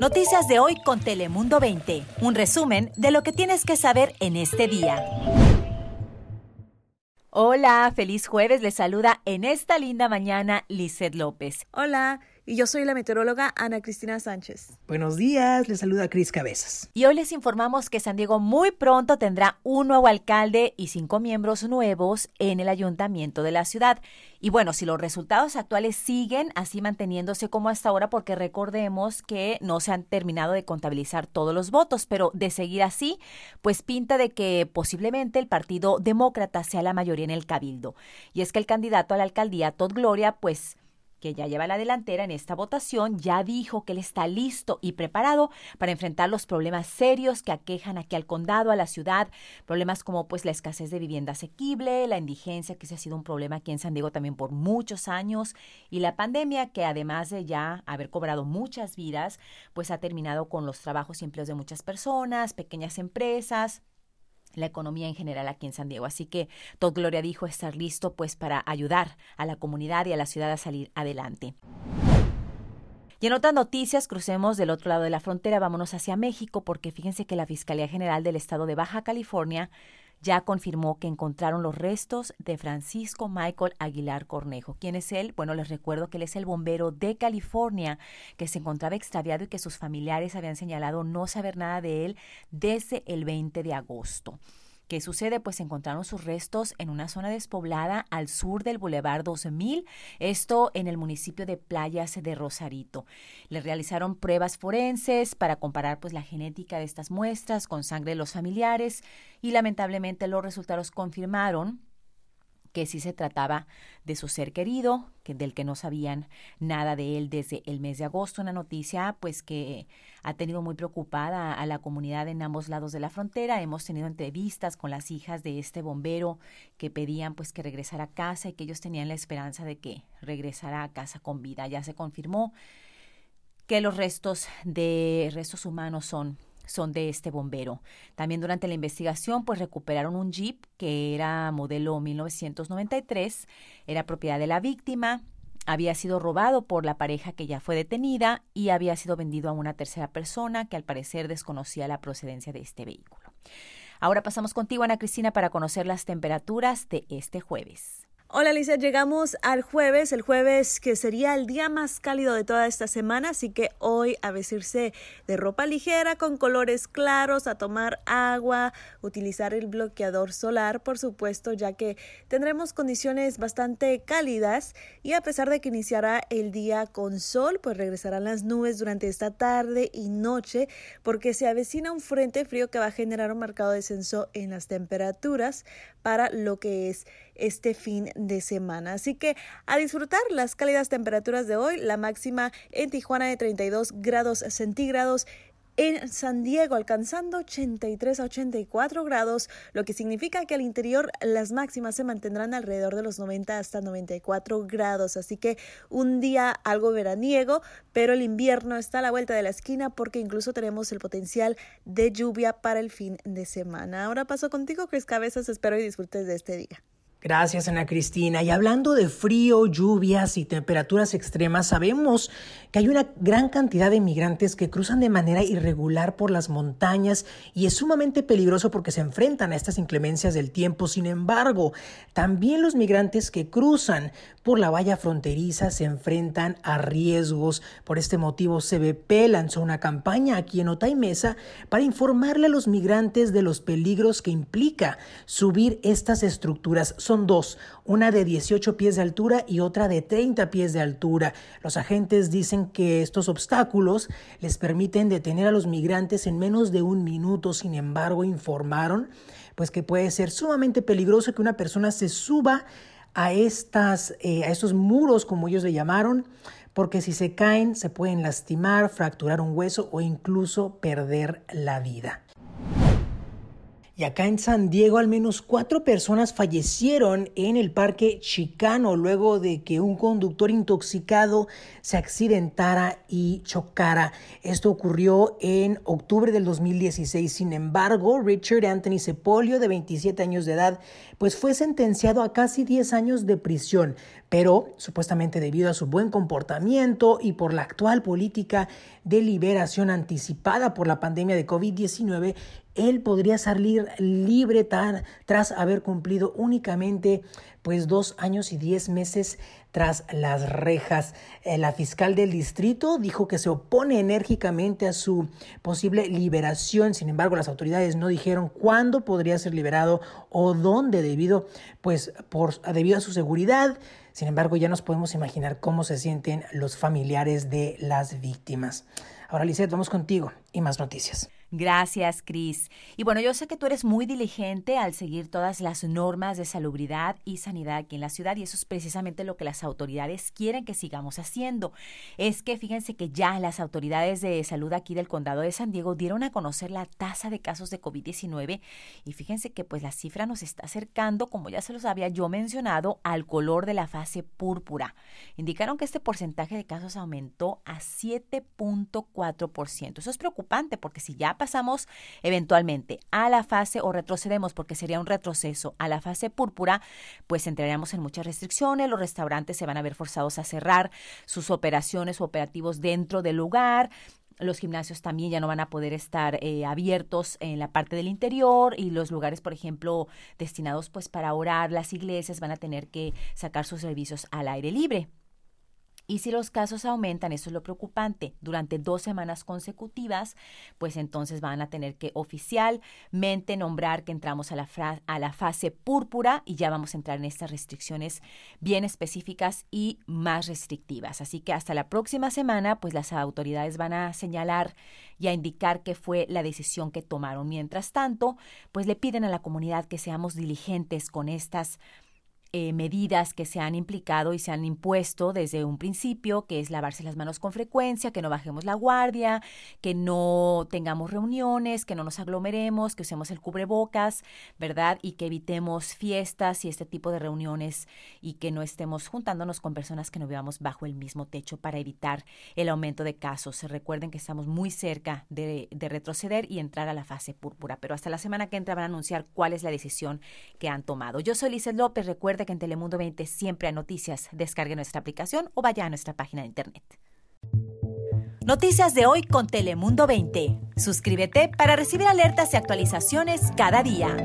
Noticias de hoy con Telemundo 20. Un resumen de lo que tienes que saber en este día. Hola, feliz jueves. Les saluda en esta linda mañana Lizeth López. Hola. Y yo soy la meteoróloga Ana Cristina Sánchez. Buenos días, les saluda Cris Cabezas. Y hoy les informamos que San Diego muy pronto tendrá un nuevo alcalde y cinco miembros nuevos en el ayuntamiento de la ciudad. Y bueno, si los resultados actuales siguen así manteniéndose como hasta ahora, porque recordemos que no se han terminado de contabilizar todos los votos, pero de seguir así, pues pinta de que posiblemente el Partido Demócrata sea la mayoría en el cabildo. Y es que el candidato a la alcaldía, Todd Gloria, pues que ya lleva la delantera en esta votación, ya dijo que él está listo y preparado para enfrentar los problemas serios que aquejan aquí al condado, a la ciudad, problemas como pues la escasez de vivienda asequible, la indigencia, que se ha sido un problema aquí en San Diego también por muchos años, y la pandemia que además de ya haber cobrado muchas vidas, pues ha terminado con los trabajos y empleos de muchas personas, pequeñas empresas, la economía en general aquí en San Diego. Así que Todd Gloria dijo estar listo pues para ayudar a la comunidad y a la ciudad a salir adelante. Y en otras noticias, crucemos del otro lado de la frontera, vámonos hacia México, porque fíjense que la Fiscalía General del Estado de Baja California ya confirmó que encontraron los restos de Francisco Michael Aguilar Cornejo. ¿Quién es él? Bueno, les recuerdo que él es el bombero de California que se encontraba extraviado y que sus familiares habían señalado no saber nada de él desde el 20 de agosto. ¿Qué sucede? Pues encontraron sus restos en una zona despoblada al sur del Boulevard 2000, esto en el municipio de Playas de Rosarito. Le realizaron pruebas forenses para comparar pues la genética de estas muestras con sangre de los familiares y lamentablemente los resultados confirmaron que sí se trataba de su ser querido, que del que no sabían nada de él desde el mes de agosto, una noticia pues que ha tenido muy preocupada a la comunidad en ambos lados de la frontera. Hemos tenido entrevistas con las hijas de este bombero que pedían pues que regresara a casa y que ellos tenían la esperanza de que regresara a casa con vida. Ya se confirmó que los restos de restos humanos son son de este bombero. También durante la investigación, pues recuperaron un jeep que era modelo 1993, era propiedad de la víctima, había sido robado por la pareja que ya fue detenida y había sido vendido a una tercera persona que al parecer desconocía la procedencia de este vehículo. Ahora pasamos contigo, Ana Cristina, para conocer las temperaturas de este jueves. Hola Lisa, llegamos al jueves, el jueves que sería el día más cálido de toda esta semana, así que hoy a vestirse de ropa ligera con colores claros, a tomar agua, utilizar el bloqueador solar, por supuesto, ya que tendremos condiciones bastante cálidas y a pesar de que iniciará el día con sol, pues regresarán las nubes durante esta tarde y noche porque se avecina un frente frío que va a generar un marcado descenso en las temperaturas para lo que es este fin de semana. Así que a disfrutar las cálidas temperaturas de hoy, la máxima en Tijuana de 32 grados centígrados en San Diego alcanzando 83 a 84 grados, lo que significa que al interior las máximas se mantendrán alrededor de los 90 hasta 94 grados. Así que un día algo veraniego, pero el invierno está a la vuelta de la esquina porque incluso tenemos el potencial de lluvia para el fin de semana. Ahora paso contigo, Chris Cabezas. Espero y disfrutes de este día. Gracias, Ana Cristina. Y hablando de frío, lluvias y temperaturas extremas, sabemos que hay una gran cantidad de migrantes que cruzan de manera irregular por las montañas y es sumamente peligroso porque se enfrentan a estas inclemencias del tiempo. Sin embargo, también los migrantes que cruzan por la valla fronteriza se enfrentan a riesgos. Por este motivo, CBP lanzó una campaña aquí en Otay Mesa para informarle a los migrantes de los peligros que implica subir estas estructuras. Son dos, una de 18 pies de altura y otra de 30 pies de altura. Los agentes dicen que estos obstáculos les permiten detener a los migrantes en menos de un minuto. Sin embargo, informaron pues que puede ser sumamente peligroso que una persona se suba a, estas, eh, a estos muros, como ellos le llamaron, porque si se caen se pueden lastimar, fracturar un hueso o incluso perder la vida. Y acá en San Diego al menos cuatro personas fallecieron en el parque Chicano luego de que un conductor intoxicado se accidentara y chocara. Esto ocurrió en octubre del 2016. Sin embargo, Richard Anthony Sepolio, de 27 años de edad, pues fue sentenciado a casi 10 años de prisión pero supuestamente debido a su buen comportamiento y por la actual política de liberación anticipada por la pandemia de COVID-19, él podría salir libre tras haber cumplido únicamente pues dos años y diez meses tras las rejas. Eh, la fiscal del distrito dijo que se opone enérgicamente a su posible liberación. Sin embargo, las autoridades no dijeron cuándo podría ser liberado o dónde debido pues por debido a su seguridad. Sin embargo, ya nos podemos imaginar cómo se sienten los familiares de las víctimas. Ahora, Lizeth, vamos contigo y más noticias. Gracias, Cris. Y bueno, yo sé que tú eres muy diligente al seguir todas las normas de salubridad y sanidad aquí en la ciudad y eso es precisamente lo que las autoridades quieren que sigamos haciendo. Es que fíjense que ya las autoridades de salud aquí del condado de San Diego dieron a conocer la tasa de casos de COVID-19 y fíjense que pues la cifra nos está acercando, como ya se los había yo mencionado, al color de la fase púrpura. Indicaron que este porcentaje de casos aumentó a 7.4%. Eso es preocupante porque si ya pasamos eventualmente a la fase o retrocedemos porque sería un retroceso a la fase púrpura, pues entraríamos en muchas restricciones, los restaurantes se van a ver forzados a cerrar sus operaciones o operativos dentro del lugar, los gimnasios también ya no van a poder estar eh, abiertos en la parte del interior y los lugares, por ejemplo, destinados pues para orar, las iglesias van a tener que sacar sus servicios al aire libre. Y si los casos aumentan, eso es lo preocupante, durante dos semanas consecutivas, pues entonces van a tener que oficialmente nombrar que entramos a la, fase púrpura y ya vamos a entrar en estas restricciones bien específicas y más restrictivas. Así que hasta la próxima semana, pues las autoridades van a señalar y a indicar qué fue la decisión que tomaron. Mientras tanto, pues le piden a la comunidad que seamos diligentes con estas eh, medidas que se han implicado y se han impuesto desde un principio, que es lavarse las manos con frecuencia, que no bajemos la guardia, que no tengamos reuniones, que no nos aglomeremos, que usemos el cubrebocas, ¿verdad? Y que evitemos fiestas y este tipo de reuniones y que no estemos juntándonos con personas que no vivamos bajo el mismo techo para evitar el aumento de casos. Recuerden que estamos muy cerca de, de retroceder y entrar a la fase púrpura, pero hasta la semana que entra van a anunciar cuál es la decisión que han tomado. Yo soy Lizeth López, recuerden que en Telemundo 20 siempre hay noticias. Descargue nuestra aplicación o vaya a nuestra página de internet. Noticias de hoy con Telemundo 20. Suscríbete para recibir alertas y actualizaciones cada día.